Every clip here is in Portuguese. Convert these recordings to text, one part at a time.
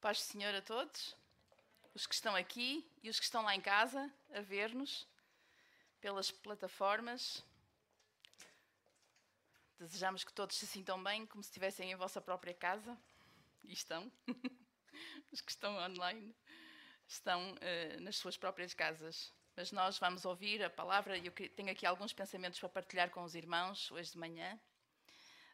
Paz do Senhor a todos, os que estão aqui e os que estão lá em casa a ver-nos pelas plataformas. Desejamos que todos se sintam bem, como se estivessem em vossa própria casa. E estão. os que estão online estão uh, nas suas próprias casas. Mas nós vamos ouvir a palavra e eu tenho aqui alguns pensamentos para partilhar com os irmãos hoje de manhã.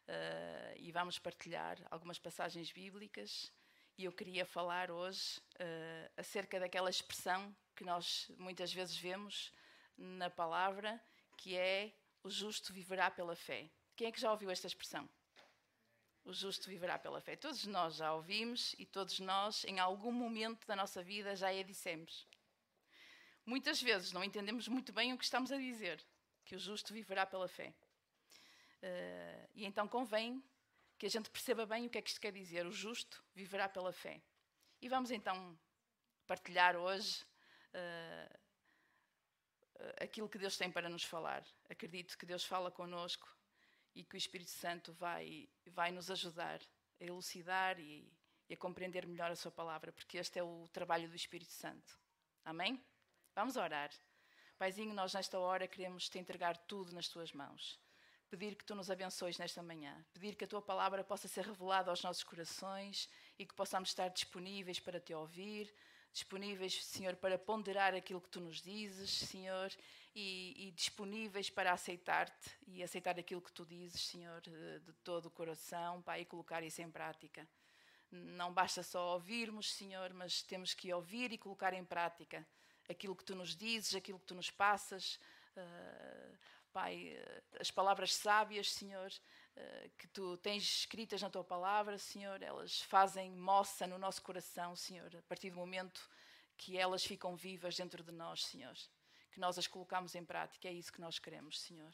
Uh, e vamos partilhar algumas passagens bíblicas e eu queria falar hoje uh, acerca daquela expressão que nós muitas vezes vemos na palavra, que é o justo viverá pela fé. Quem é que já ouviu esta expressão? O justo viverá pela fé. Todos nós já ouvimos e todos nós, em algum momento da nossa vida, já a dissemos. Muitas vezes não entendemos muito bem o que estamos a dizer, que o justo viverá pela fé. Uh, e então convém que a gente perceba bem o que é que isto quer dizer. O justo viverá pela fé. E vamos então partilhar hoje uh, aquilo que Deus tem para nos falar. Acredito que Deus fala conosco e que o Espírito Santo vai, vai nos ajudar a elucidar e, e a compreender melhor a Sua palavra, porque este é o trabalho do Espírito Santo. Amém? Vamos orar. Paizinho, nós nesta hora queremos te entregar tudo nas tuas mãos pedir que tu nos abençoes nesta manhã, pedir que a tua palavra possa ser revelada aos nossos corações e que possamos estar disponíveis para te ouvir, disponíveis, Senhor, para ponderar aquilo que tu nos dizes, Senhor, e, e disponíveis para aceitar-te e aceitar aquilo que tu dizes, Senhor, de, de todo o coração, Pai, e colocar isso em prática. Não basta só ouvirmos, Senhor, mas temos que ouvir e colocar em prática aquilo que tu nos dizes, aquilo que tu nos passas. Uh, Pai, eh, as palavras sábias, Senhor, eh, que tu tens escritas na tua palavra, Senhor, elas fazem moça no nosso coração, Senhor, a partir do momento que elas ficam vivas dentro de nós, Senhor. Que nós as colocamos em prática, é isso que nós queremos, Senhor.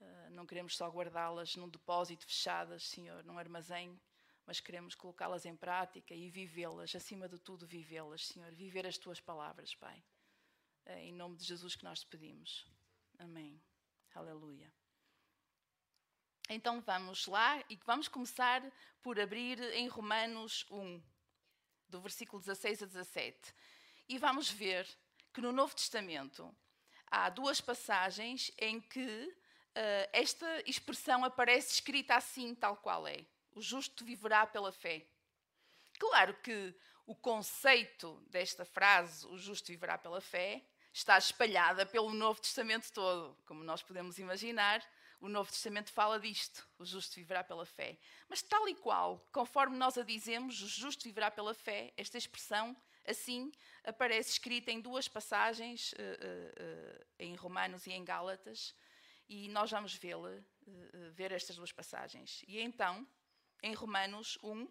Eh, não queremos só guardá-las num depósito fechadas, Senhor, num armazém, mas queremos colocá-las em prática e vivê-las, acima de tudo, vivê-las, Senhor. Viver as tuas palavras, Pai. É em nome de Jesus que nós te pedimos. Amém. Aleluia. Então vamos lá e vamos começar por abrir em Romanos 1, do versículo 16 a 17. E vamos ver que no Novo Testamento há duas passagens em que uh, esta expressão aparece escrita assim, tal qual é: O justo viverá pela fé. Claro que o conceito desta frase, o justo viverá pela fé, está espalhada pelo Novo Testamento todo. Como nós podemos imaginar, o Novo Testamento fala disto: o justo viverá pela fé. Mas, tal e qual, conforme nós a dizemos, o justo viverá pela fé, esta expressão, assim, aparece escrita em duas passagens, uh, uh, uh, em Romanos e em Gálatas, e nós vamos vê-la, ver estas duas passagens. E então, em Romanos 1,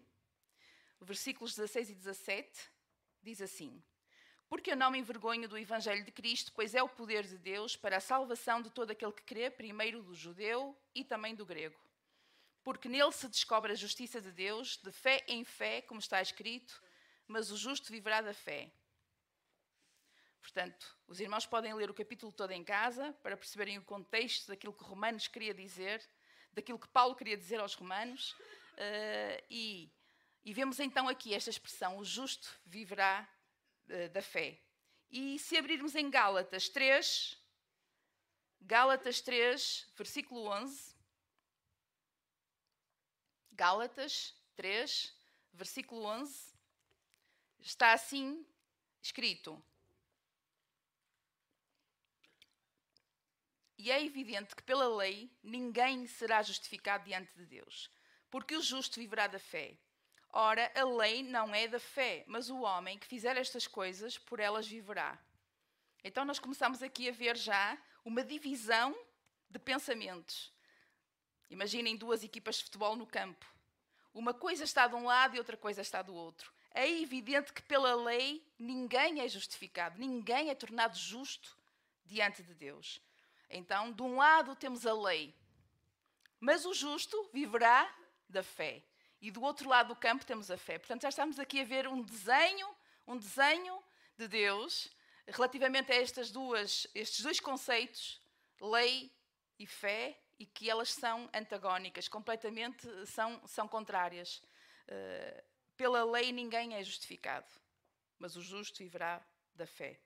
versículos 16 e 17, diz assim. Porque eu não me envergonho do Evangelho de Cristo, pois é o poder de Deus para a salvação de todo aquele que crê, primeiro do judeu e também do grego. Porque nele se descobre a justiça de Deus, de fé em fé, como está escrito, mas o justo viverá da fé. Portanto, os irmãos podem ler o capítulo todo em casa para perceberem o contexto daquilo que Romanos queria dizer, daquilo que Paulo queria dizer aos Romanos, uh, e, e vemos então aqui esta expressão: o justo viverá da fé. E se abrirmos em Gálatas 3, Gálatas 3, versículo 11. Gálatas 3, versículo 11. Está assim escrito: E é evidente que pela lei ninguém será justificado diante de Deus, porque o justo viverá da fé. Ora, a lei não é da fé, mas o homem que fizer estas coisas, por elas viverá. Então, nós começamos aqui a ver já uma divisão de pensamentos. Imaginem duas equipas de futebol no campo. Uma coisa está de um lado e outra coisa está do outro. É evidente que pela lei ninguém é justificado, ninguém é tornado justo diante de Deus. Então, de um lado temos a lei, mas o justo viverá da fé e do outro lado do campo temos a fé. Portanto, já estamos aqui a ver um desenho, um desenho de Deus relativamente a estas duas, estes dois conceitos, lei e fé, e que elas são antagónicas, completamente são, são contrárias. Uh, pela lei ninguém é justificado, mas o justo viverá da fé.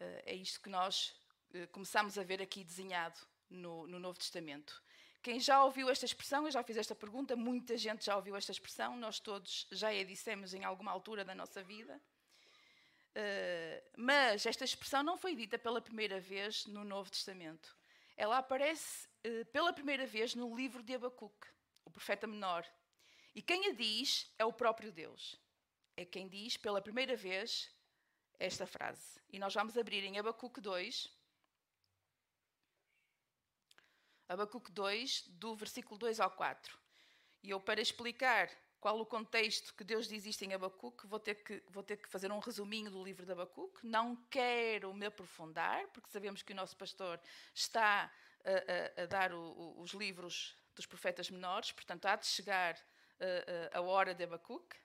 Uh, é isto que nós uh, começamos a ver aqui desenhado no, no Novo Testamento. Quem já ouviu esta expressão, eu já fiz esta pergunta, muita gente já ouviu esta expressão, nós todos já a dissemos em alguma altura da nossa vida. Uh, mas esta expressão não foi dita pela primeira vez no Novo Testamento. Ela aparece uh, pela primeira vez no livro de Abacuque, o profeta menor. E quem a diz é o próprio Deus. É quem diz pela primeira vez esta frase. E nós vamos abrir em Abacuque 2. Abacuque 2, do versículo 2 ao 4. E eu, para explicar qual o contexto que Deus diz isto em Abacuque, vou ter que, vou ter que fazer um resuminho do livro de Abacuque. Não quero me aprofundar, porque sabemos que o nosso pastor está a, a, a dar o, o, os livros dos profetas menores, portanto há de chegar a, a hora de Abacuque,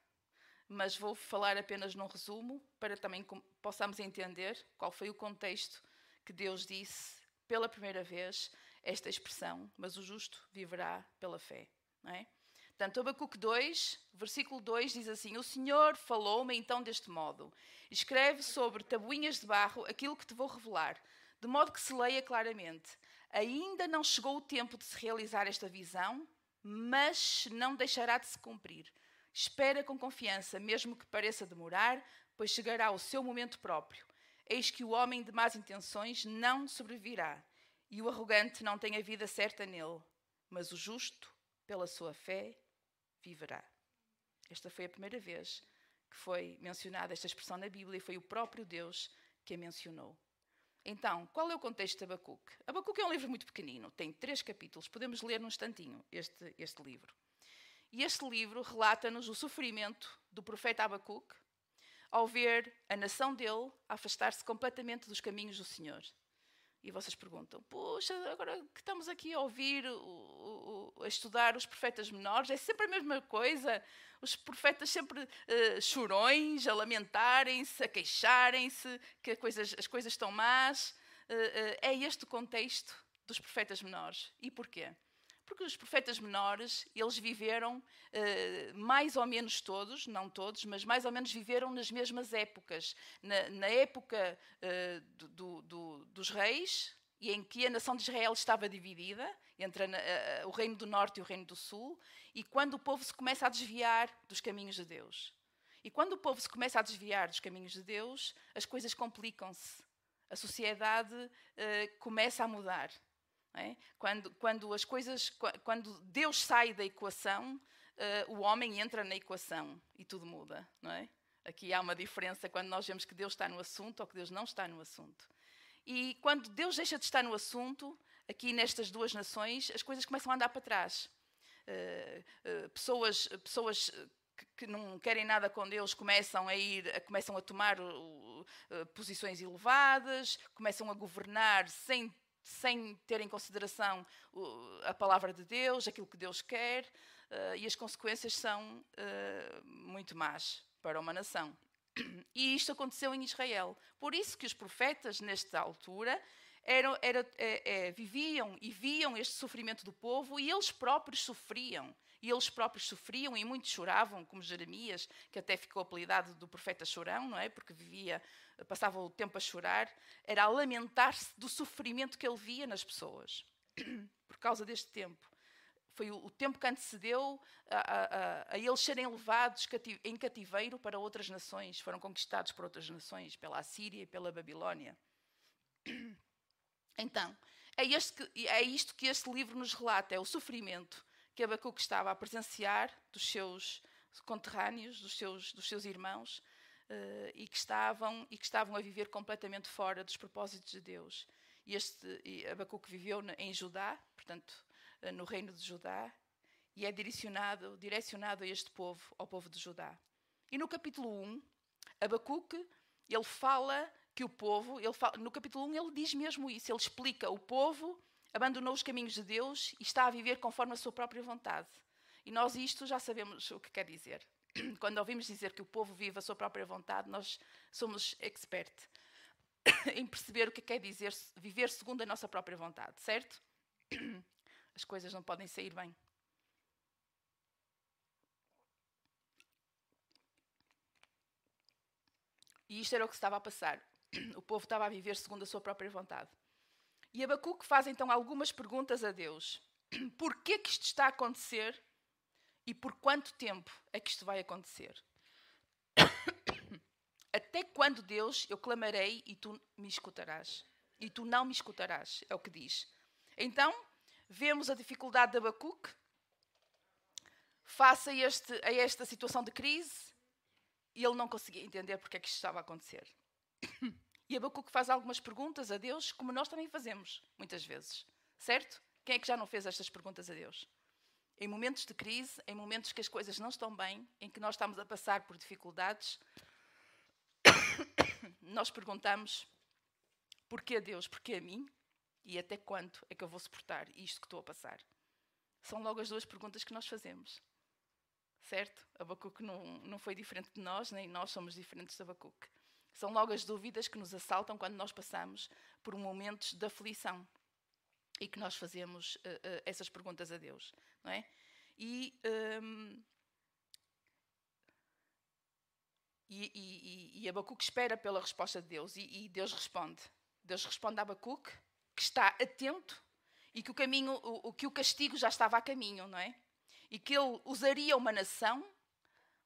mas vou falar apenas num resumo para também possamos entender qual foi o contexto que Deus disse pela primeira vez esta expressão, mas o justo viverá pela fé. Não é? Portanto, Abacuque 2, versículo 2 diz assim: O Senhor falou-me então deste modo: Escreve sobre tabuinhas de barro aquilo que te vou revelar, de modo que se leia claramente. Ainda não chegou o tempo de se realizar esta visão, mas não deixará de se cumprir. Espera com confiança, mesmo que pareça demorar, pois chegará o seu momento próprio. Eis que o homem de más intenções não sobrevirá, e o arrogante não tem a vida certa nele, mas o justo, pela sua fé, viverá. Esta foi a primeira vez que foi mencionada esta expressão na Bíblia e foi o próprio Deus que a mencionou. Então, qual é o contexto de Abacuque? Abacuque é um livro muito pequenino, tem três capítulos, podemos ler num instantinho este, este livro. E este livro relata-nos o sofrimento do profeta Abacuque ao ver a nação dele afastar-se completamente dos caminhos do Senhor. E vocês perguntam: Puxa, agora que estamos aqui a ouvir, o, o, a estudar os profetas menores, é sempre a mesma coisa. Os profetas sempre uh, chorões, a lamentarem-se, a queixarem-se, que coisas, as coisas estão más. Uh, uh, é este o contexto dos profetas menores. E porquê? Porque os profetas menores, eles viveram uh, mais ou menos todos, não todos, mas mais ou menos viveram nas mesmas épocas. Na, na época uh, do, do, dos reis, e em que a nação de Israel estava dividida entre a, o reino do norte e o reino do sul, e quando o povo se começa a desviar dos caminhos de Deus. E quando o povo se começa a desviar dos caminhos de Deus, as coisas complicam-se. A sociedade uh, começa a mudar. É? Quando, quando, as coisas, quando Deus sai da equação, uh, o homem entra na equação e tudo muda, não é? Aqui há uma diferença quando nós vemos que Deus está no assunto ou que Deus não está no assunto. E quando Deus deixa de estar no assunto, aqui nestas duas nações, as coisas começam a andar para trás. Uh, uh, pessoas, pessoas que, que, não querem nada com Deus começam a ir, começam a tomar posições elevadas, começam a governar sem sem ter em consideração a palavra de Deus, aquilo que Deus quer, uh, e as consequências são uh, muito más para uma nação. E isto aconteceu em Israel. Por isso que os profetas, nesta altura, eram, era, é, é, viviam e viam este sofrimento do povo e eles próprios sofriam. E eles próprios sofriam e muitos choravam, como Jeremias, que até ficou apelidado do profeta chorão, não é? Porque vivia, passava o tempo a chorar, era a lamentar-se do sofrimento que ele via nas pessoas, por causa deste tempo. Foi o, tempo que antecedeu a, a, a eles serem levados em cativeiro para outras nações, foram conquistados por outras nações, pela Assíria e pela Babilónia. Então, é, que, é isto que este livro nos relata: é o sofrimento que Abacuque estava a presenciar dos seus conterrâneos, dos seus, dos seus irmãos, uh, e, que estavam, e que estavam a viver completamente fora dos propósitos de Deus. E este e Abacuque viveu em Judá, portanto, uh, no reino de Judá, e é direcionado, direcionado a este povo, ao povo de Judá. E no capítulo 1, Abacuque, ele fala que o povo, ele fala, no capítulo 1 ele diz mesmo isso, ele explica o povo abandonou os caminhos de Deus e está a viver conforme a sua própria vontade. E nós isto já sabemos o que quer dizer. Quando ouvimos dizer que o povo vive a sua própria vontade, nós somos expert em perceber o que quer dizer viver segundo a nossa própria vontade, certo? As coisas não podem sair bem. E isto era o que estava a passar. O povo estava a viver segundo a sua própria vontade. E Abacuque faz então algumas perguntas a Deus. Por que isto está a acontecer e por quanto tempo é que isto vai acontecer? Até quando, Deus, eu clamarei e tu me escutarás? E tu não me escutarás, é o que diz. Então, vemos a dificuldade de Abacuque face a, este, a esta situação de crise e ele não conseguia entender porque é que isto estava a acontecer. E Abacuque faz algumas perguntas a Deus, como nós também fazemos, muitas vezes. Certo? Quem é que já não fez estas perguntas a Deus? Em momentos de crise, em momentos que as coisas não estão bem, em que nós estamos a passar por dificuldades, nós perguntamos: porquê a Deus? Porquê a mim? E até quanto é que eu vou suportar isto que estou a passar? São logo as duas perguntas que nós fazemos. Certo? Abacuque não, não foi diferente de nós, nem nós somos diferentes de Abacuque. São logo as dúvidas que nos assaltam quando nós passamos por momentos de aflição e que nós fazemos uh, uh, essas perguntas a Deus, não é? E, um, e, e, e Abacuque espera pela resposta de Deus e, e, Deus responde. Deus responde a Abacuque que está atento e que o caminho, o, que o castigo já estava a caminho, não é? E que ele usaria uma nação,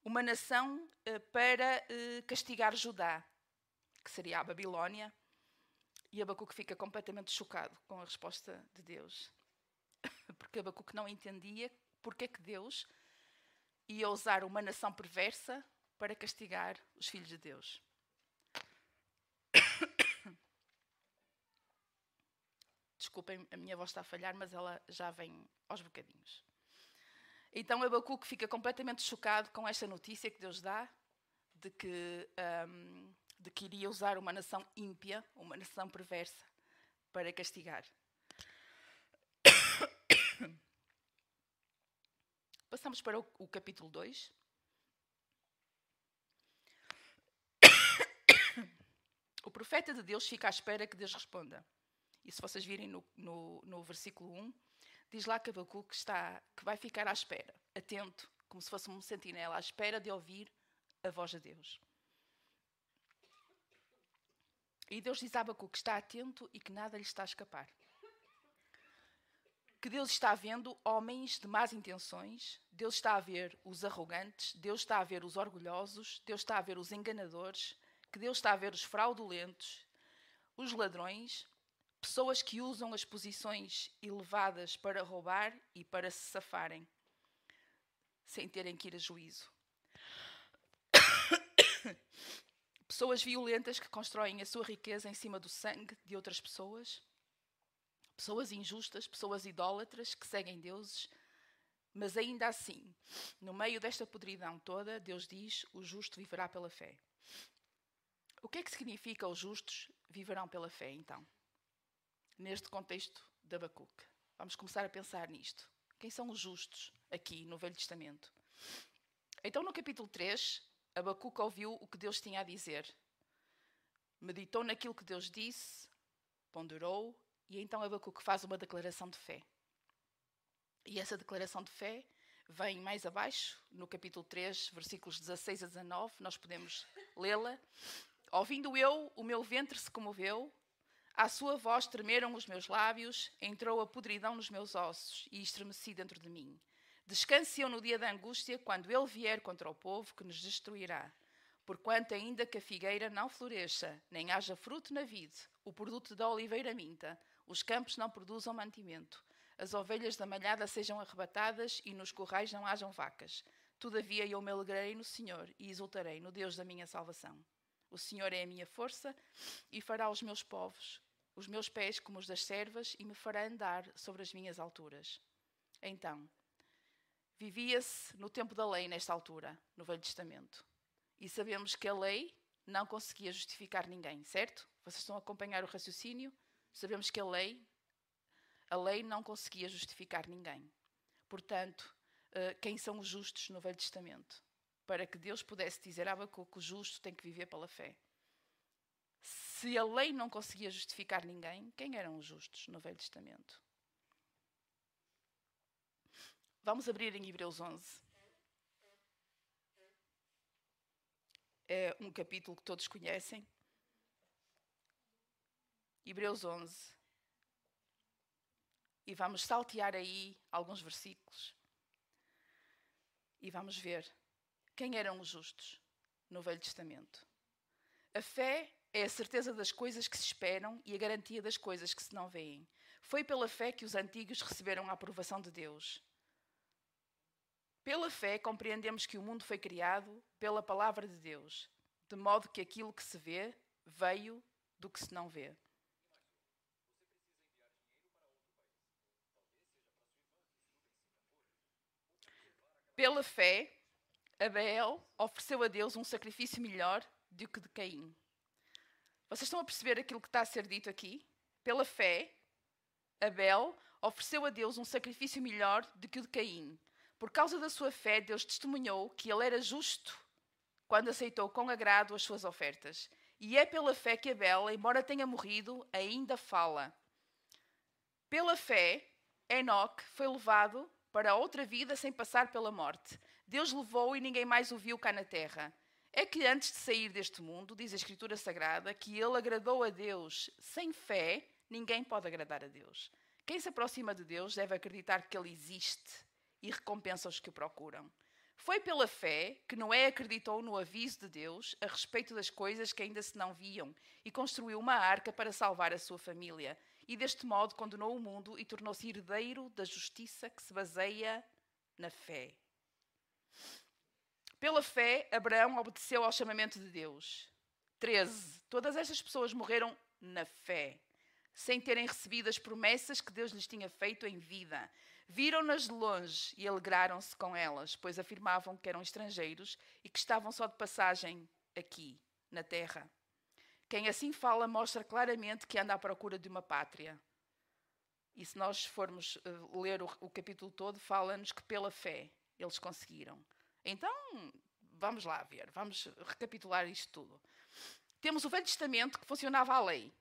uma nação uh, para castigar Judá que seria a Babilónia, e Abacuque fica completamente chocado com a resposta de Deus. Porque Abacuque não entendia porque é que Deus ia usar uma nação perversa para castigar os filhos de Deus. Desculpem, a minha voz está a falhar, mas ela já vem aos bocadinhos. Então Abacuque fica completamente chocado com esta notícia que Deus dá de que um, de que iria usar uma nação ímpia, uma nação perversa, para castigar. Passamos para o, capítulo 2. O profeta de Deus fica à espera que Deus responda. E se vocês virem no, no, no versículo 1, diz lá que Abacuque está, que vai ficar à espera, atento, como se fosse um sentinela, à espera de ouvir a voz de Deus. E Deus diz a Abacuque que está atento e que nada lhe está a escapar. Que Deus está vendo homens de más intenções, Deus está a ver os arrogantes, Deus está a ver os orgulhosos, Deus está a ver os enganadores, que Deus está a ver os fraudulentos, os ladrões, pessoas que usam as posições elevadas para roubar e para se safarem, sem terem que ir a juízo. Pessoas violentas que constroem a sua riqueza em cima do sangue de outras pessoas. Pessoas injustas, pessoas idólatras que seguem deuses. Mas ainda assim, no meio desta podridão toda, Deus diz: o justo viverá pela fé. O que é que significa os justos viverão pela fé, então? Neste contexto de Abacuque. Vamos começar a pensar nisto. Quem são os justos aqui no Velho Testamento? Então, no capítulo 3, Abacuque ouviu o que Deus tinha a dizer. Meditou naquilo que Deus disse, ponderou, e então Abacuque faz uma declaração de fé. E essa declaração de fé vem mais abaixo, no capítulo 3, versículos 16 a 19, nós podemos lê-la. Ouvindo eu, o meu ventre se comoveu, à sua voz tremeram os meus lábios, entrou a podridão nos meus ossos e estremeci dentro de mim. Descanse eu no dia da angústia, quando ele vier contra o povo que nos destruirá. Porquanto, ainda que a figueira não floresça, nem haja fruto na vide, o produto da oliveira minta, os campos não produzam mantimento, as ovelhas da malhada sejam arrebatadas e nos corrais não hajam vacas. Todavia eu me alegrarei no Senhor e exultarei no Deus da minha salvação. O Senhor é a minha força e fará os meus povos, os meus pés como os das servas, e me fará andar sobre as minhas alturas. Então, Vivia-se no tempo da lei, nesta altura, no Velho Testamento. E sabemos que a lei não conseguia justificar ninguém, certo? Vocês estão a acompanhar o raciocínio? Sabemos que a lei, a lei não conseguia justificar ninguém. Portanto, eh, quem são os justos no Velho Testamento? Para que Deus pudesse dizer a Abacuque que o justo tem que viver pela fé. Se a lei não conseguia justificar ninguém, quem eram os justos no Velho Testamento? Vamos abrir em Hebreus 11. é um capítulo que todos conhecem. Hebreus 11. E vamos saltear aí alguns versículos. E vamos ver quem eram os justos no Velho Testamento. A fé é a certeza das coisas que se esperam e a garantia das coisas que se não veem. Foi pela fé que os antigos receberam a aprovação de Deus. Pela fé compreendemos que o mundo foi criado pela palavra de Deus, de modo que aquilo que se vê veio do que se não vê. Pela fé, Abel ofereceu a Deus um sacrifício melhor do que de Caim. Vocês estão a perceber aquilo que está a ser dito aqui? Pela fé, Abel ofereceu a Deus um sacrifício melhor do que o de Caim. Por causa da sua fé, Deus testemunhou que ele era justo quando aceitou com agrado as suas ofertas. E é pela fé que Abel, embora tenha morrido, ainda fala. Pela fé, Enoque foi levado para outra vida sem passar pela morte. Deus levou e ninguém mais o viu cá na terra. É que antes de sair deste mundo, diz a Escritura Sagrada, que ele agradou a Deus. Sem fé, ninguém pode agradar a Deus. Quem se aproxima de Deus deve acreditar que ele existe e recompensa os que o procuram. Foi pela fé que Noé acreditou no aviso de Deus a respeito das coisas que ainda se não viam e construiu uma arca para salvar a sua família. E deste modo condenou o mundo e tornou-se herdeiro da justiça que se baseia na fé. Pela fé, Abraão obedeceu ao chamamento de Deus. 13. Todas estas pessoas morreram na fé, sem terem recebido as promessas que Deus lhes tinha feito em vida. Viram-nas de longe e alegraram-se com elas, pois afirmavam que eram estrangeiros e que estavam só de passagem aqui, na terra. Quem assim fala mostra claramente que anda à procura de uma pátria. E se nós formos uh, ler o, o capítulo todo, fala-nos que pela fé eles conseguiram. Então, vamos lá ver, vamos recapitular isto tudo. Temos o Velho Testamento que funcionava a lei.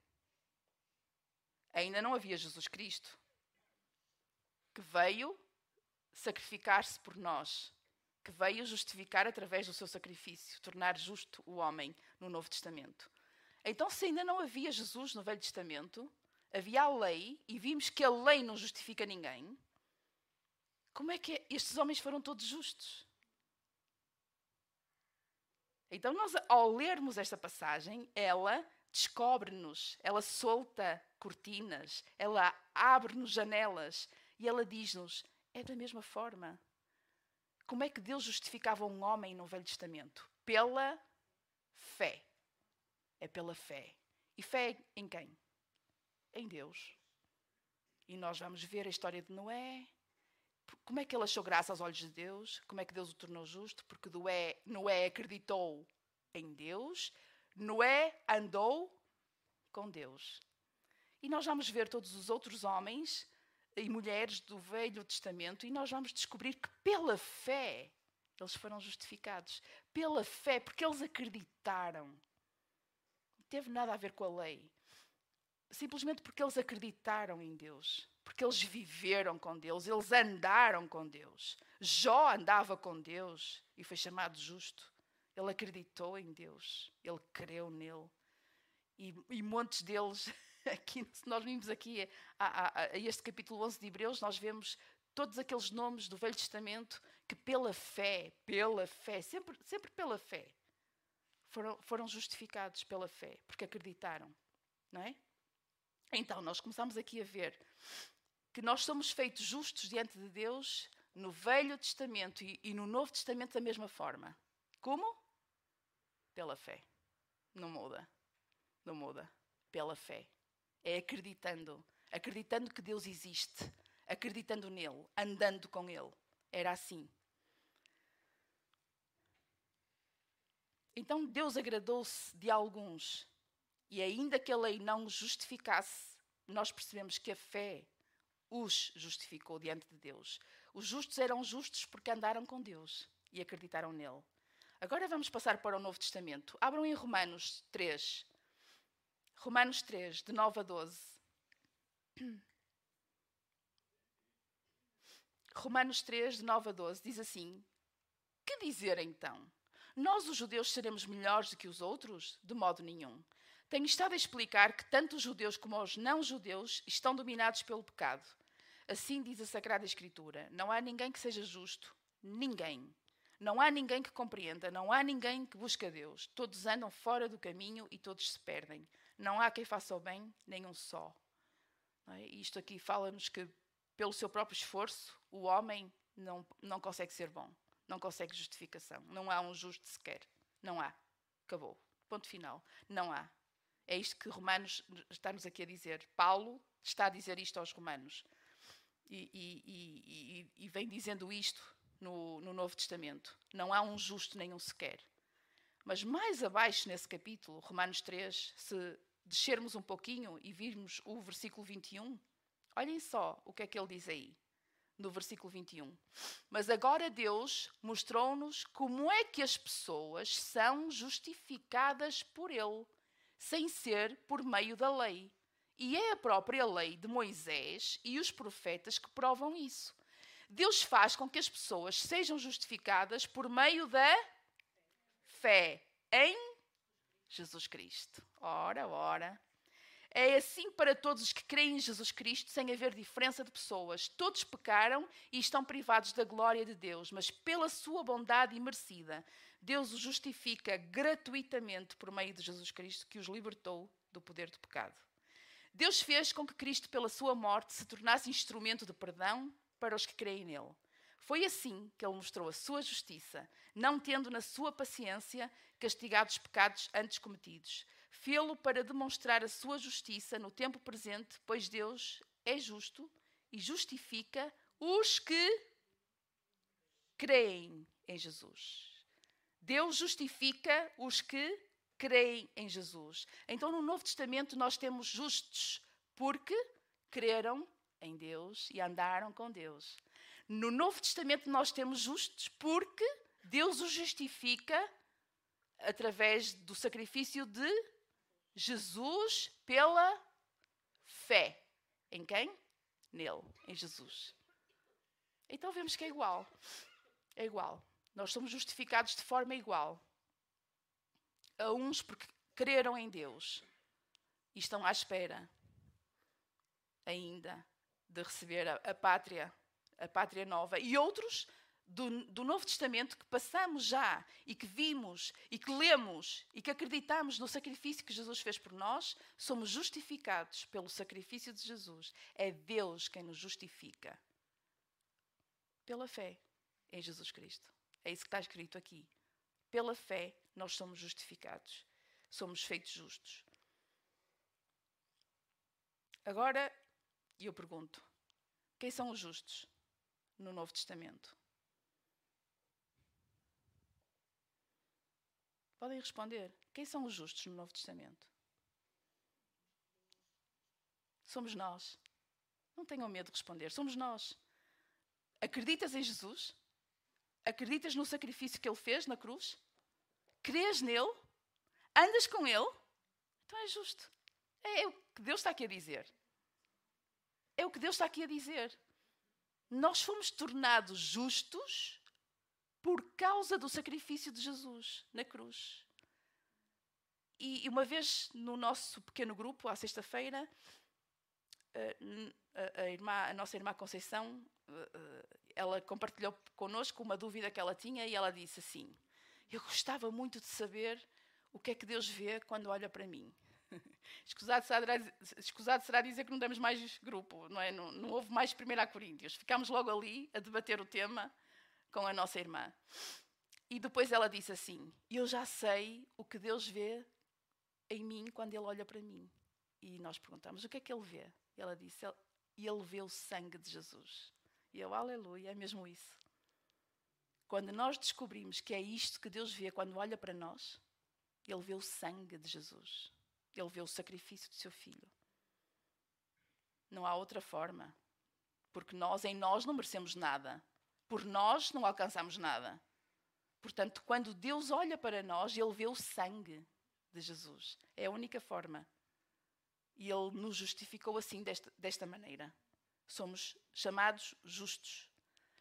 Ainda não havia Jesus Cristo, que veio sacrificar-se por nós, que veio justificar através do seu sacrifício, tornar justo o homem no Novo Testamento. Então, se ainda não havia Jesus no Velho Testamento, havia a lei e vimos que a lei não justifica ninguém. Como é que estes homens foram todos justos? Então, nós, ao lermos esta passagem, ela descobre-nos, ela solta cortinas, ela abre-nos janelas e ela diz-nos: é da mesma forma. Como é que Deus justificava um homem no Velho Testamento? Pela fé. É pela fé. E fé em quem? Em Deus. E nós vamos ver a história de Noé, como é que ele achou graça aos olhos de Deus? Como é que Deus o tornou justo? Porque Noé, Noé acreditou em Deus, Noé andou com Deus. E nós vamos ver todos os outros homens e mulheres do Velho Testamento e nós vamos descobrir que pela fé eles foram justificados. Pela fé, porque eles acreditaram. Não teve nada a ver com a lei. Simplesmente porque eles acreditaram em Deus porque eles viveram com Deus, eles andaram com Deus. Jó andava com Deus e foi chamado justo. Ele acreditou em Deus, ele creu nele. E, e deles, aqui, se nós vimos aqui a, a, a este capítulo 11 de Hebreus, nós vemos todos aqueles nomes do Velho Testamento que pela fé, pela fé, sempre, sempre pela fé, foram, foram justificados pela fé, porque acreditaram, não é? Então, nós começamos aqui a ver que nós somos feitos justos diante de Deus no Velho Testamento e, e no Novo Testamento da mesma forma. Como? Pela fé. Não muda. Não muda. Pela fé. É acreditando. Acreditando que Deus existe. Acreditando nele. Andando com ele. Era assim. Então Deus agradou-se de alguns. E ainda que a lei não os justificasse, nós percebemos que a fé os justificou diante de Deus. Os justos eram justos porque andaram com Deus e acreditaram nele. Agora vamos passar para o Novo Testamento. Abram em Romanos 3. Romanos 3, de 9 a 12. Romanos 3, de 9 a 12, diz assim: Que dizer então? Nós, os judeus, seremos melhores do que os outros? De modo nenhum. Tenho estado a explicar que tanto os judeus como os não-judeus estão dominados pelo pecado. Assim diz a Sagrada Escritura: Não há ninguém que seja justo, ninguém. Não há ninguém que compreenda, não há ninguém que busque Deus. Todos andam fora do caminho e todos se perdem. Não há quem faça o bem, nem um só. É? Isto aqui fala-nos que, pelo seu próprio esforço, o homem não, não consegue ser bom, não consegue justificação. Não há um justo sequer. Não há. Acabou. Ponto final. Não há. É isto que Romanos está-nos aqui a dizer. Paulo está a dizer isto aos Romanos. E, e, e, e vem dizendo isto no, no, Novo Testamento. Não há um justo nenhum sequer. Mas mais abaixo nesse capítulo, Romanos 3, se descermos um pouquinho e virmos o versículo 21, olhem só o que é que ele diz aí, no versículo 21. Mas agora Deus mostrou-nos como é que as pessoas são justificadas por Ele sem ser por meio da lei. E é a própria lei de Moisés e os profetas que provam isso. Deus faz com que as pessoas sejam justificadas por meio da fé em Jesus Cristo. Ora, ora. É assim para todos os que creem em Jesus Cristo, sem haver diferença de pessoas. Todos pecaram e estão privados da glória de Deus, mas pela sua bondade imerecida, Deus os justifica gratuitamente por meio de Jesus Cristo, que os libertou do poder do pecado. Deus fez com que Cristo, pela sua morte, se tornasse instrumento de perdão para os que creem nele. Foi assim que ele mostrou a sua justiça, não tendo na sua paciência castigado os pecados antes cometidos. Fê-lo para demonstrar a sua justiça no tempo presente, pois Deus é justo e justifica os que creem em Jesus. Deus justifica os que creem em Jesus. Então, no Novo Testamento, nós temos justos porque creram em Deus e andaram com Deus. No Novo Testamento, nós temos justos porque Deus os justifica através do sacrifício de Jesus pela fé. Em quem? Nele, em Jesus. Então vemos que é igual. É igual. Nós somos justificados de forma igual. A uns porque creram em Deus e estão à espera ainda de receber a, a pátria, a pátria nova, e outros do, do, Novo Testamento que passamos já e que vimos e que lemos e que acreditamos no sacrifício que Jesus fez por nós, somos justificados pelo sacrifício de Jesus. É Deus quem nos justifica pela fé em Jesus Cristo. É isso que está escrito aqui. Pela fé, nós somos justificados. Somos feitos justos. Agora, eu pergunto: quem são os justos no Novo Testamento? Podem responder. Quem são os justos no Novo Testamento? Somos nós. Não tenham medo de responder. Somos nós. Acreditas em Jesus? Acreditas no sacrifício que ele fez na cruz? Crês nele? Andas com ele? Então é justo. É, o que Deus está aqui a dizer. É o que Deus está aqui a dizer. Nós fomos tornados justos por causa do sacrifício de Jesus na cruz. E uma vez no nosso pequeno grupo, à sexta-feira, eh, a, irmã, a nossa irmã Conceição eh, eh, ela compartilhou connosco uma dúvida que ela tinha e ela disse assim: Eu gostava muito de saber o que é que Deus vê quando olha para mim. Escusado será, escusado será dizer que não demos mais grupo, não é? Não, não houve mais 1 Coríntios. Ficámos logo ali a debater o tema com a nossa irmã. E depois ela disse assim: Eu já sei o que Deus vê em mim quando Ele olha para mim. E nós perguntamos: O que é que Ele vê? E ela disse: Ele vê o sangue de Jesus. E eu, aleluia, é mesmo isso. Quando nós descobrimos que é isto que Deus vê quando olha para nós, Ele vê o sangue de Jesus. Ele vê o sacrifício do seu filho. Não há outra forma. Porque nós, em nós, não merecemos nada. Por nós, não alcançamos nada. Portanto, quando Deus olha para nós, Ele vê o sangue de Jesus. É a única forma. E Ele nos justificou assim, desta, desta maneira somos chamados justos.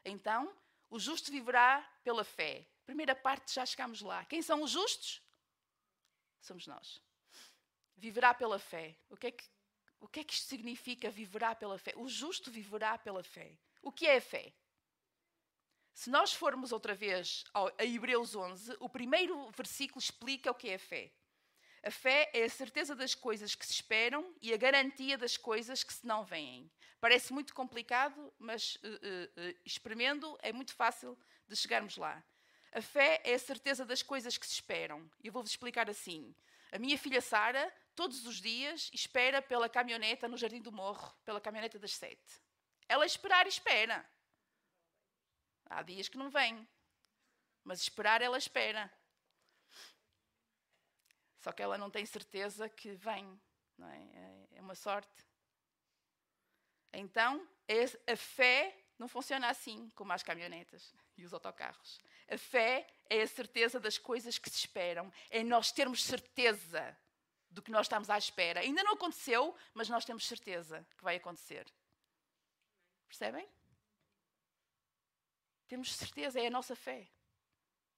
Então, o justo viverá pela fé. Primeira parte, já chegámos lá. Quem são os justos? Somos nós. Viverá pela fé. O que é que, o que, é que isto significa viverá pela fé? O justo viverá pela fé. O que é a fé? Se nós formos outra vez a Hebreus 11, o primeiro versículo explica o que é a fé. A fé é a certeza das coisas que se esperam e a garantia das coisas que se não veem. Parece muito complicado, mas uh, uh, é muito fácil de chegarmos lá. A fé é a certeza das coisas que se esperam. Eu vou-vos explicar assim. A minha filha Sara, todos os dias, espera pela caminhoneta no Jardim do Morro, pela caminhoneta das sete. Ela esperar e espera. Há dias que não vem. Mas esperar, ela espera. Só que ela não tem certeza que vem. Não é? é uma sorte. Então, a fé não funciona assim como as caminhonetas e os autocarros. A fé é a certeza das coisas que se esperam. É nós termos certeza do que nós estamos à espera. Ainda não aconteceu, mas nós temos certeza que vai acontecer. Percebem? Temos certeza, é a nossa fé.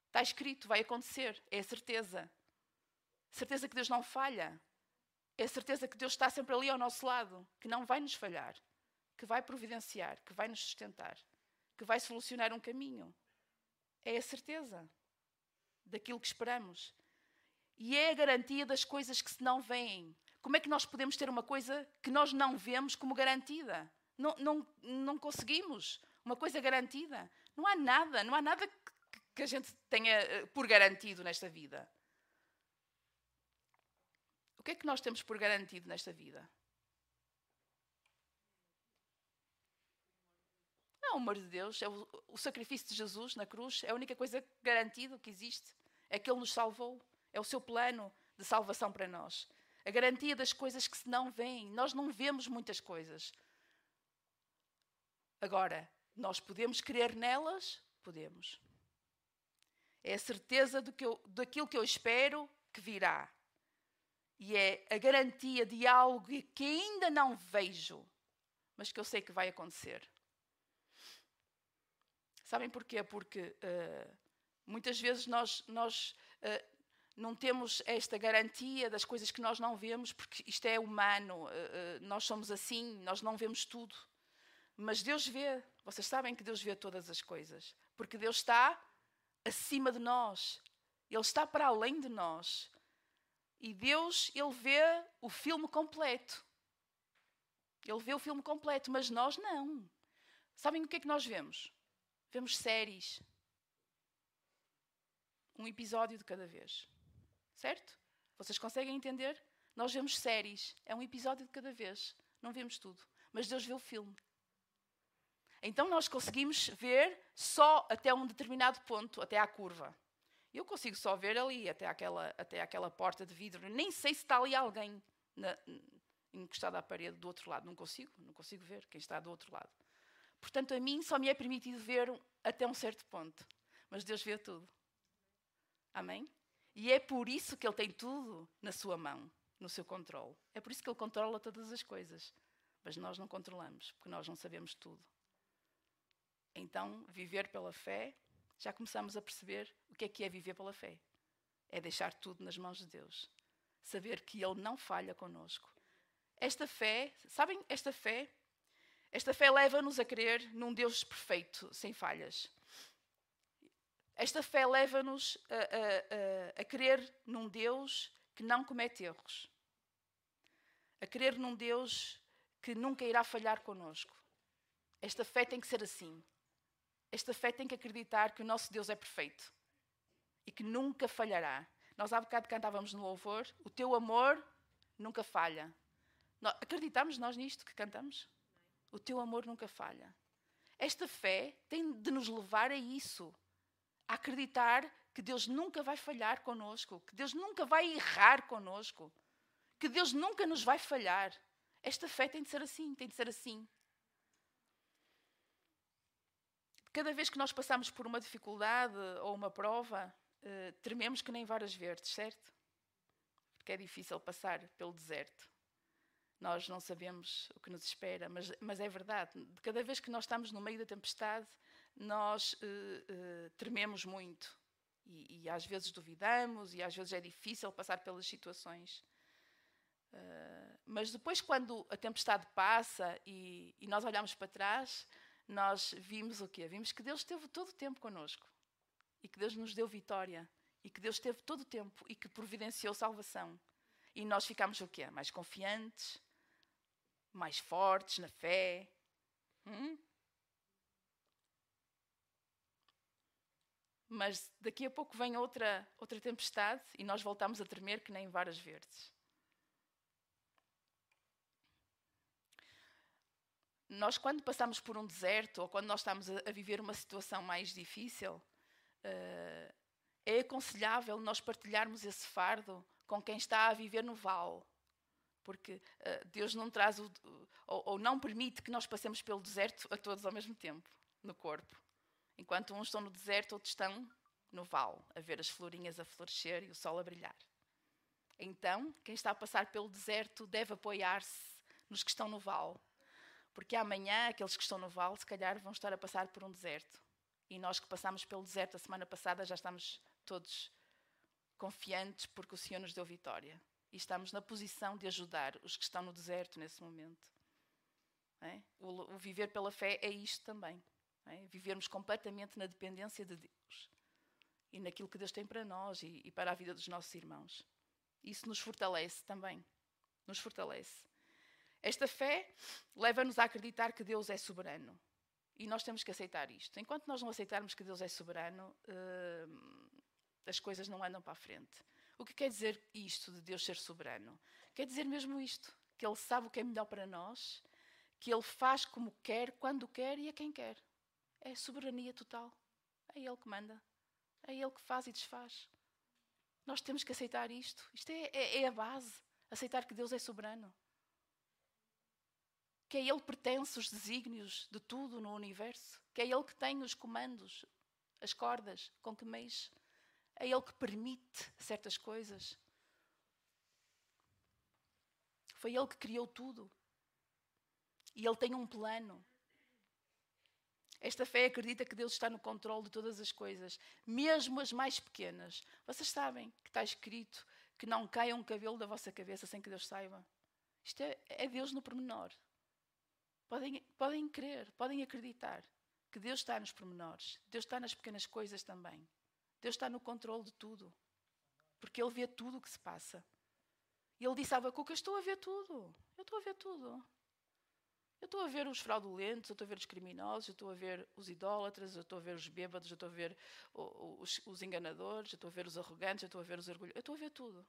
Está escrito, vai acontecer, é a certeza. Certeza que Deus não falha. É a certeza que Deus está sempre ali ao nosso lado, que não vai nos falhar, que vai providenciar, que vai nos sustentar, que vai solucionar um caminho. É a certeza daquilo que esperamos. E é a garantia das coisas que se não veem. Como é que nós podemos ter uma coisa que nós não vemos como garantida? Não, não, não conseguimos uma coisa garantida. Não há nada, não há nada que, a gente tenha eh, por garantido nesta vida. O que é que nós temos por garantido nesta vida? Não, o amor de Deus, é o, o, sacrifício de Jesus na cruz, é a única coisa garantida que existe. É que Ele nos salvou. É o seu plano de salvação para nós. A garantia das coisas que se não veem. Nós não vemos muitas coisas. Agora, nós podemos crer nelas? Podemos. É a certeza do que eu, daquilo que eu espero que virá. E é a garantia de algo que ainda não vejo, mas que eu sei que vai acontecer. Sabem porquê? Porque uh, muitas vezes nós, nós uh, não temos esta garantia das coisas que nós não vemos, porque isto é humano, uh, nós somos assim, nós não vemos tudo. Mas Deus vê, vocês sabem que Deus vê todas as coisas, porque Deus está acima de nós, Ele está para além de nós. E Deus, Ele vê o filme completo. Ele vê o filme completo, mas nós não. Sabem o que é que nós vemos? Vemos séries. Um episódio de cada vez. Certo? Vocês conseguem entender? Nós vemos séries. É um episódio de cada vez. Não vemos tudo. Mas Deus vê o filme. Então nós conseguimos ver só até um determinado ponto, até à curva. Eu consigo só ver ali, até aquela, até aquela porta de vidro. Nem sei se está ali alguém na, encostado à parede do outro lado. Não consigo, não consigo ver quem está do outro lado. Portanto, a mim só me é permitido ver até um certo ponto. Mas Deus vê tudo. Amém? E é por isso que Ele tem tudo na sua mão, no seu controle. É por isso que Ele controla todas as coisas. Mas nós não controlamos, porque nós não sabemos tudo. Então, viver pela fé já começamos a perceber o que é que é viver pela fé. É deixar tudo nas mãos de Deus. Saber que Ele não falha conosco. Esta fé, sabem, esta fé, esta fé leva-nos a crer num Deus perfeito, sem falhas. Esta fé leva-nos a, a, a, a crer num Deus que não comete erros. A crer num Deus que nunca irá falhar conosco. Esta fé tem que ser assim. Esta fé tem que acreditar que o nosso Deus é perfeito e que nunca falhará. Nós há bocado cantávamos no louvor: O teu amor nunca falha. acreditamos nós nisto que cantamos? O teu amor nunca falha. Esta fé tem de nos levar a isso, a acreditar que Deus nunca vai falhar conosco, que Deus nunca vai errar conosco, que Deus nunca nos vai falhar. Esta fé tem de ser assim, tem de ser assim. Cada vez que nós passamos por uma dificuldade ou uma prova, uh, trememos que nem varas verdes, certo? Porque é difícil passar pelo deserto. Nós não sabemos o que nos espera, mas, mas é verdade. De cada vez que nós estamos no meio da tempestade, nós uh, uh, trememos muito. E, e, às vezes duvidamos, e às vezes é difícil passar pelas situações. Uh, mas depois, quando a tempestade passa e, e, nós olhamos para trás, nós vimos o quê? Vimos que Deus esteve todo o tempo connosco. E que Deus nos deu vitória. E que Deus esteve todo o tempo e que providenciou salvação. E nós ficamos o quê? Mais confiantes, mais fortes na fé. Hum? Mas daqui a pouco vem outra, outra tempestade e nós voltamos a tremer que nem varas verdes. Nós, quando passamos por um deserto ou quando nós estamos a, viver uma situação mais difícil, uh, é aconselhável nós partilharmos esse fardo com quem está a viver no vale. Porque uh, Deus não traz o, ou, ou não permite que nós passemos pelo deserto a todos ao mesmo tempo, no corpo. Enquanto uns estão no deserto, outros estão no vale, a ver as florinhas a florescer e o sol a brilhar. Então, quem está a passar pelo deserto deve apoiar-se nos que estão no vale. Porque amanhã, aqueles que estão no vale, se calhar vão estar a passar por um deserto. E nós que passamos pelo deserto a semana passada já estamos todos confiantes porque o Senhor nos deu vitória. E estamos na posição de ajudar os que estão no deserto nesse momento. É? O, o viver pela fé é isto também. É? Vivermos completamente na dependência de Deus e naquilo que Deus tem para nós e, e para a vida dos nossos irmãos. Isso nos fortalece também. Nos fortalece. Esta fé leva-nos a acreditar que Deus é soberano. E nós temos que aceitar isto. Enquanto nós não aceitarmos que Deus é soberano, uh, as coisas não andam para a frente. O que quer dizer isto de Deus ser soberano? Quer dizer mesmo isto: que Ele sabe o que é melhor para nós, que Ele faz como quer, quando quer e a quem quer. É soberania total. É Ele que manda. É Ele que faz e desfaz. Nós temos que aceitar isto. Isto é, é, é a base. Aceitar que Deus é soberano. Que a Ele pertence os desígnios de tudo no universo. Que é Ele que tem os comandos, as cordas com que mexe. É Ele que permite certas coisas. Foi Ele que criou tudo. E Ele tem um plano. Esta fé acredita que Deus está no controle de todas as coisas, mesmo as mais pequenas. Vocês sabem que está escrito que não caia um cabelo da vossa cabeça sem que Deus saiba. Isto é, é Deus no pormenor. Podem, podem crer, podem acreditar que Deus está nos pormenores. Deus está nas pequenas coisas também. Deus está no controle de tudo. Porque Ele vê tudo o que se passa. E Ele disse a Abacuca, estou a ver tudo. Eu estou a ver tudo. Eu estou a ver os fraudulentos, eu estou a ver os criminosos, eu estou a ver os idólatras, eu estou a ver os bêbados, eu estou a ver os, os enganadores, eu estou a ver os arrogantes, eu estou a ver os orgulhosos. Eu estou a ver tudo.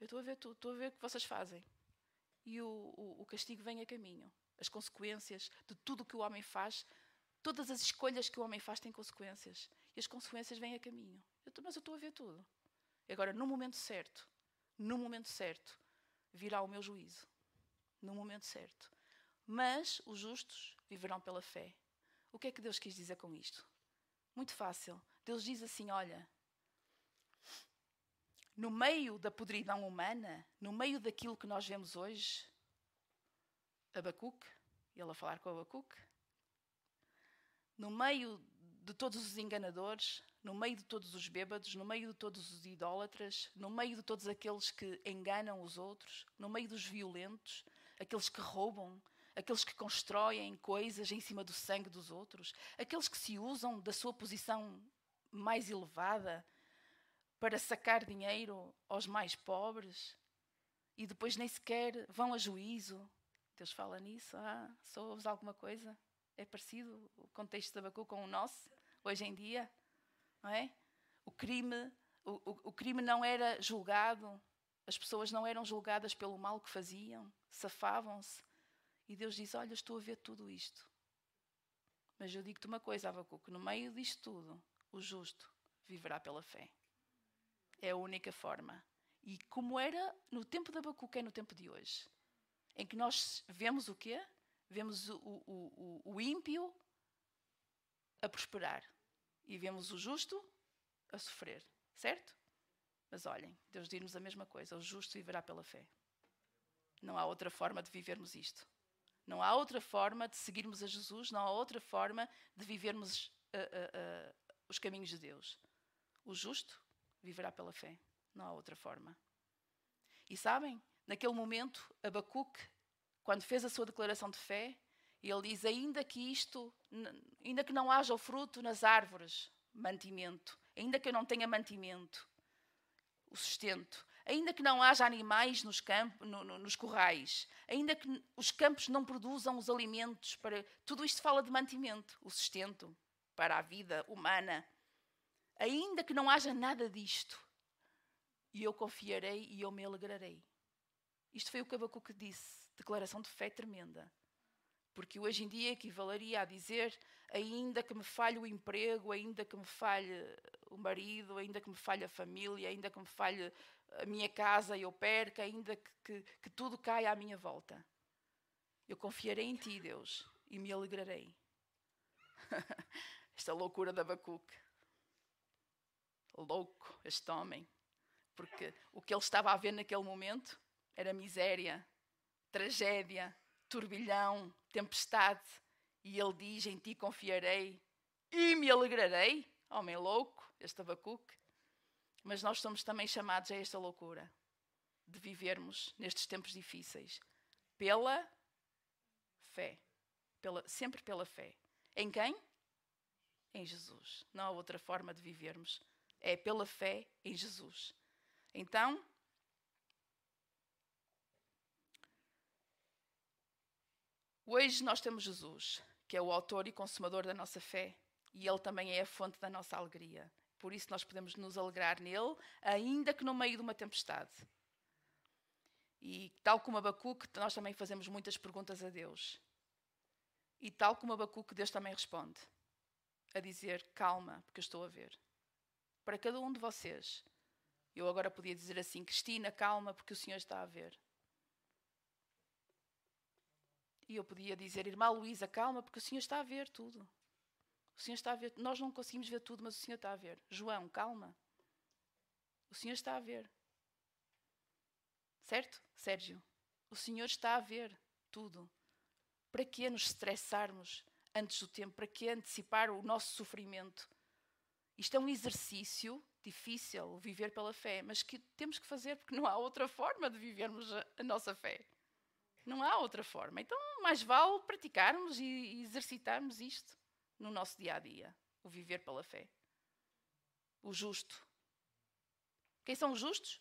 Eu estou a ver tudo. Estou a ver o que vocês fazem. E o, o, o castigo vem a caminho. As consequências de tudo o que o homem faz, todas as escolhas que o homem faz têm consequências. E as consequências vêm a caminho. Eu mas eu estou a ver tudo. Agora, no momento certo, no momento certo, virá o meu juízo no momento certo. Mas os justos viverão pela fé. O que é que Deus quis dizer com isto? Muito fácil. Deus diz assim: olha, no meio da podridão humana, no meio daquilo que nós vemos hoje, Abacuque, ele a falar com Abacuque, no meio de todos os enganadores, no meio de todos os bêbados, no meio de todos os idólatras, no meio de todos aqueles que enganam os outros, no meio dos violentos, aqueles que roubam, aqueles que constroem coisas em cima do sangue dos outros, aqueles que se usam da sua posição mais elevada para sacar dinheiro aos mais pobres e depois nem sequer vão a juízo. Deus fala nisso. Ah, só ouves alguma coisa? É parecido o contexto de Abacu com o nosso, hoje em dia? Não é? O crime, o, o, o crime não era julgado, as pessoas não eram julgadas pelo mal que faziam, safavam-se. E Deus diz: Olha, estou a ver tudo isto. Mas eu digo-te uma coisa, Abacuque: no meio disto tudo, o justo viverá pela fé. É a única forma. E como era no tempo de Abacuque, é no tempo de hoje. Em que nós vemos o quê? Vemos o, o, o, o ímpio a prosperar. E vemos o justo a sofrer. Certo? Mas olhem, Deus diz-nos a mesma coisa: o justo viverá pela fé. Não há outra forma de vivermos isto. Não há outra forma de seguirmos a Jesus, não há outra forma de vivermos a, a, os caminhos de Deus. O justo viverá pela fé. Não há outra forma. E sabem, naquele momento, Abacuque, quando fez a sua declaração de fé, ele diz: ainda que isto, ainda que não haja o fruto nas árvores, mantimento, ainda que eu não tenha mantimento, o sustento, ainda que não haja animais nos, campos, no, no, nos corrais, ainda que os campos não produzam os alimentos para. Tudo isto fala de mantimento, o sustento para a vida humana. Ainda que não haja nada disto, e eu confiarei e eu me alegrarei. Isto foi o que Abacuque disse, declaração de fé tremenda. Porque hoje em dia equivaleria a dizer, ainda que me falhe o emprego, ainda que me falhe o marido, ainda que me falhe a família, ainda que me falhe a minha casa e eu perca, ainda que, que, que tudo caia à minha volta. Eu confiarei em ti, Deus, e me alegrarei. Esta loucura da Abacuque. Louco, este homem. Porque o que ele estava a ver naquele momento era miséria, tragédia, turbilhão, tempestade. E ele diz: Em ti confiarei e me alegrarei. Homem louco, este Abacuque. Mas nós somos também chamados a esta loucura de vivermos nestes tempos difíceis pela fé. Pela, sempre pela fé. Em quem? Em Jesus. Não há outra forma de vivermos. É pela fé em Jesus. Então, hoje nós temos Jesus, que é o autor e consumador da nossa fé, e ele também é a fonte da nossa alegria. Por isso nós podemos nos alegrar nele, ainda que no meio de uma tempestade. E tal como Abacuque, nós também fazemos muitas perguntas a Deus. E tal como Abacuque, Deus também responde, a dizer, calma, porque eu estou a ver. Para cada um de vocês. Eu agora podia dizer assim, Cristina, calma, porque o Senhor está a ver. E eu podia dizer, irmã Luísa, calma, porque o Senhor está a ver tudo. O Senhor está a ver. Nós não conseguimos ver tudo, mas o Senhor está a ver. João, calma. O Senhor está a ver. Certo, Sérgio? O Senhor está a ver tudo. Para que nos estressarmos antes do tempo? Para que antecipar o nosso sofrimento? Isto é um exercício difícil, viver pela fé, mas que temos que fazer porque não há outra forma de vivermos a, nossa fé. Não há outra forma. Então, mais vale praticarmos e exercitarmos isto no nosso dia a dia, o viver pela fé. O justo. Quem são os justos?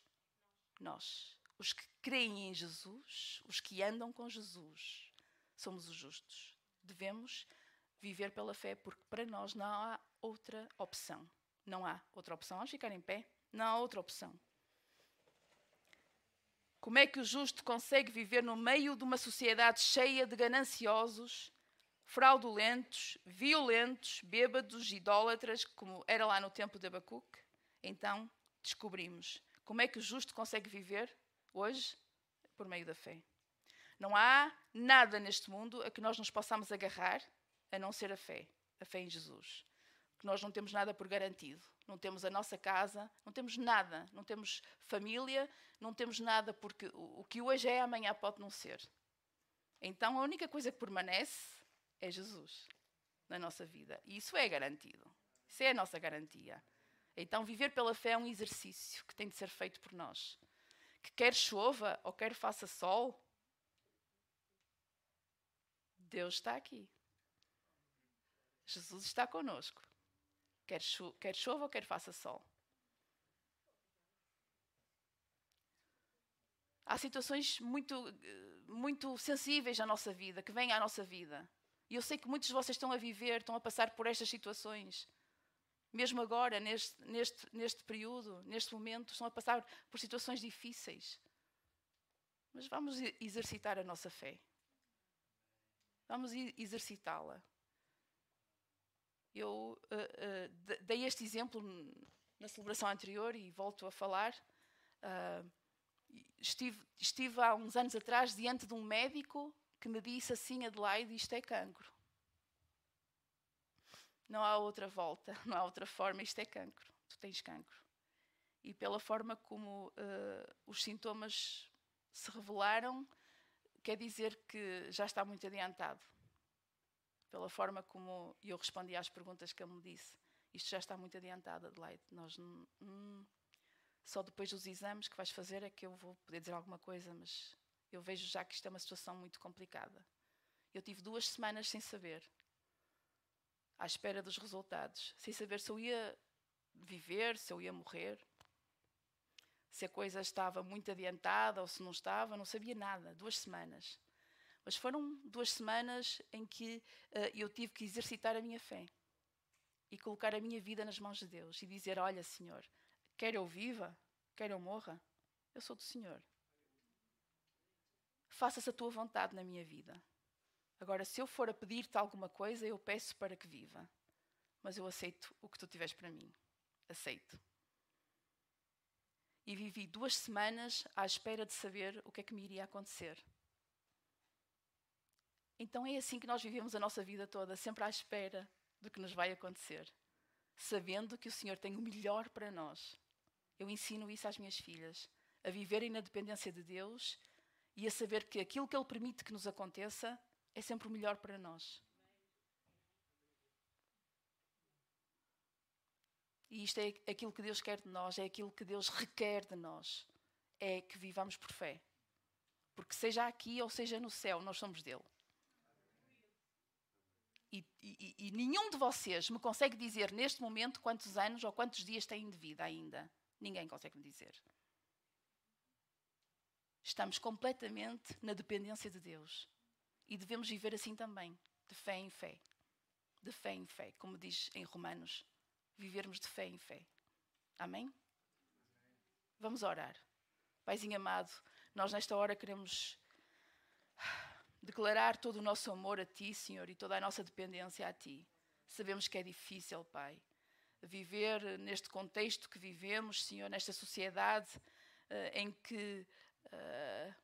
Nós. Os que creem em Jesus, os que andam com Jesus, somos os justos. Devemos viver pela fé, porque para nós não há outra opção. Não há outra opção. Vamos ficar em pé? Não há outra opção. Como é que o justo consegue viver no meio de uma sociedade cheia de gananciosos fraudulentos, violentos, bêbados, idólatras, como era lá no tempo de Abacuque, então descobrimos como é que o justo consegue viver hoje por meio da fé. Não há nada neste mundo a que nós nos possamos agarrar a não ser a fé, a fé em Jesus. Que nós não temos nada por garantido. Não temos a nossa casa, não temos nada, não temos família, não temos nada porque o que hoje é amanhã pode não ser. Então a única coisa que permanece é Jesus na nossa vida. E isso é garantido. Isso é a nossa garantia. Então, viver pela fé é um exercício que tem de ser feito por nós. Que quer chova ou quer faça sol, Deus está aqui. Jesus está conosco. Quer, cho quer chova ou quer faça sol. Há situações muito, muito sensíveis na nossa vida, que vêm à nossa vida. E eu sei que muitos de vocês estão a viver, estão a passar por estas situações. Mesmo agora, neste, neste, neste período, neste momento, estão a passar por situações difíceis. Mas vamos exercitar a nossa fé. Vamos exercitá-la. Eu uh, uh, dei este exemplo na celebração anterior e volto a falar. Uh, estive, estive há uns anos atrás diante de um médico que me disse assim, Adelaide, isto é cancro. Não há outra volta, não há outra forma, isto é cancro. Tu tens cancro. E pela forma como os sintomas se revelaram, quer dizer que já está muito adiantado. Pela forma como eu respondi às perguntas que ele me disse. isto já está muito adiantado, Adelaide. Nós, hum, só depois dos exames que vais fazer é que eu vou poder dizer alguma coisa, mas eu vejo já que isto é uma situação muito complicada. Eu tive duas semanas sem saber, à espera dos resultados, sem saber se eu ia viver, se eu ia morrer, se a coisa estava muito adiantada ou se não estava, não sabia nada. Duas semanas. Mas foram duas semanas em que uh, eu tive que exercitar a minha fé e colocar a minha vida nas mãos de Deus e dizer: Olha, Senhor, quer eu viva, quer eu morra, eu sou do Senhor. Faça-se a tua vontade na minha vida. Agora, se eu for a pedir-te alguma coisa, eu peço para que viva. Mas eu aceito o que tu tiveres para mim. Aceito. E vivi duas semanas à espera de saber o que é que me iria acontecer. Então é assim que nós vivemos a nossa vida toda, sempre à espera do que nos vai acontecer, sabendo que o Senhor tem o melhor para nós. Eu ensino isso às minhas filhas, a viverem na dependência de Deus e a saber que aquilo que Ele permite que nos aconteça é sempre o melhor para nós. E isto é aquilo que Deus quer de nós, é aquilo que Deus requer de nós. É que vivamos por fé. Porque seja aqui ou seja no céu, nós somos dele. E, e, nenhum de vocês me consegue dizer neste momento quantos anos ou quantos dias têm de vida ainda. Ninguém consegue me dizer. Estamos completamente na dependência de Deus. E devemos viver assim também, de fé em fé. De fé em fé, como diz em Romanos. Vivermos de fé em fé. Amém? Vamos orar. Paizinho amado, nós nesta hora queremos declarar todo o nosso amor a Ti, Senhor, e toda a nossa dependência a Ti. Sabemos que é difícil, Pai, viver neste contexto que vivemos, Senhor, nesta sociedade uh, em que uh,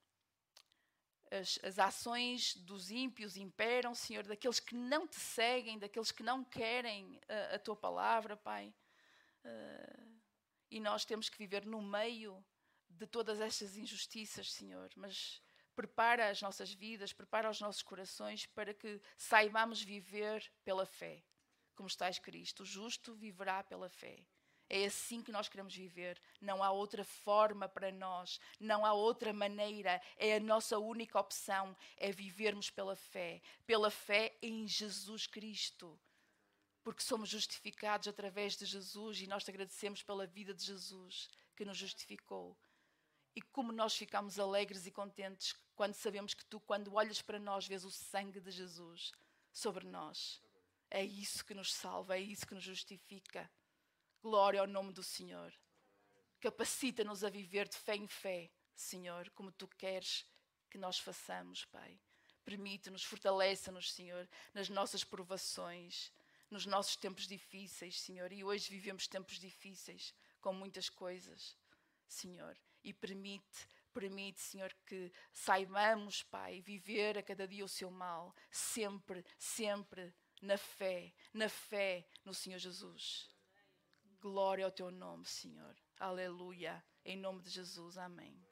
as, as, ações dos ímpios imperam, Senhor, daqueles que não te seguem, daqueles que não querem uh, a Tua palavra, Pai. e nós temos que viver no meio de todas estas injustiças, Senhor, mas prepara as nossas vidas, prepara os nossos corações para que saibamos viver pela fé. Como está escrito, o justo viverá pela fé. É assim que nós queremos viver. Não há outra forma para nós, não há outra maneira. É a nossa única opção, é vivermos pela fé, pela fé em Jesus Cristo. Porque somos justificados através de Jesus e nós te agradecemos pela vida de Jesus que nos justificou. E como nós ficamos alegres e contentes quando sabemos que tu, quando olhas para nós, vês o sangue de Jesus sobre nós. É isso que nos salva, é isso que nos justifica. Glória ao nome do Senhor. Capacita-nos a viver de fé em fé, Senhor, como tu queres que nós façamos, Pai. Permite-nos, fortalece-nos, Senhor, nas nossas provações, nos nossos tempos difíceis, Senhor. E hoje vivemos tempos difíceis com muitas coisas, Senhor e permite, permite, Senhor, que saibamos, Pai, viver a cada dia o seu mal, sempre, sempre na fé, na fé no Senhor Jesus. Glória ao teu nome, Senhor. Aleluia. Em nome de Jesus. Amém.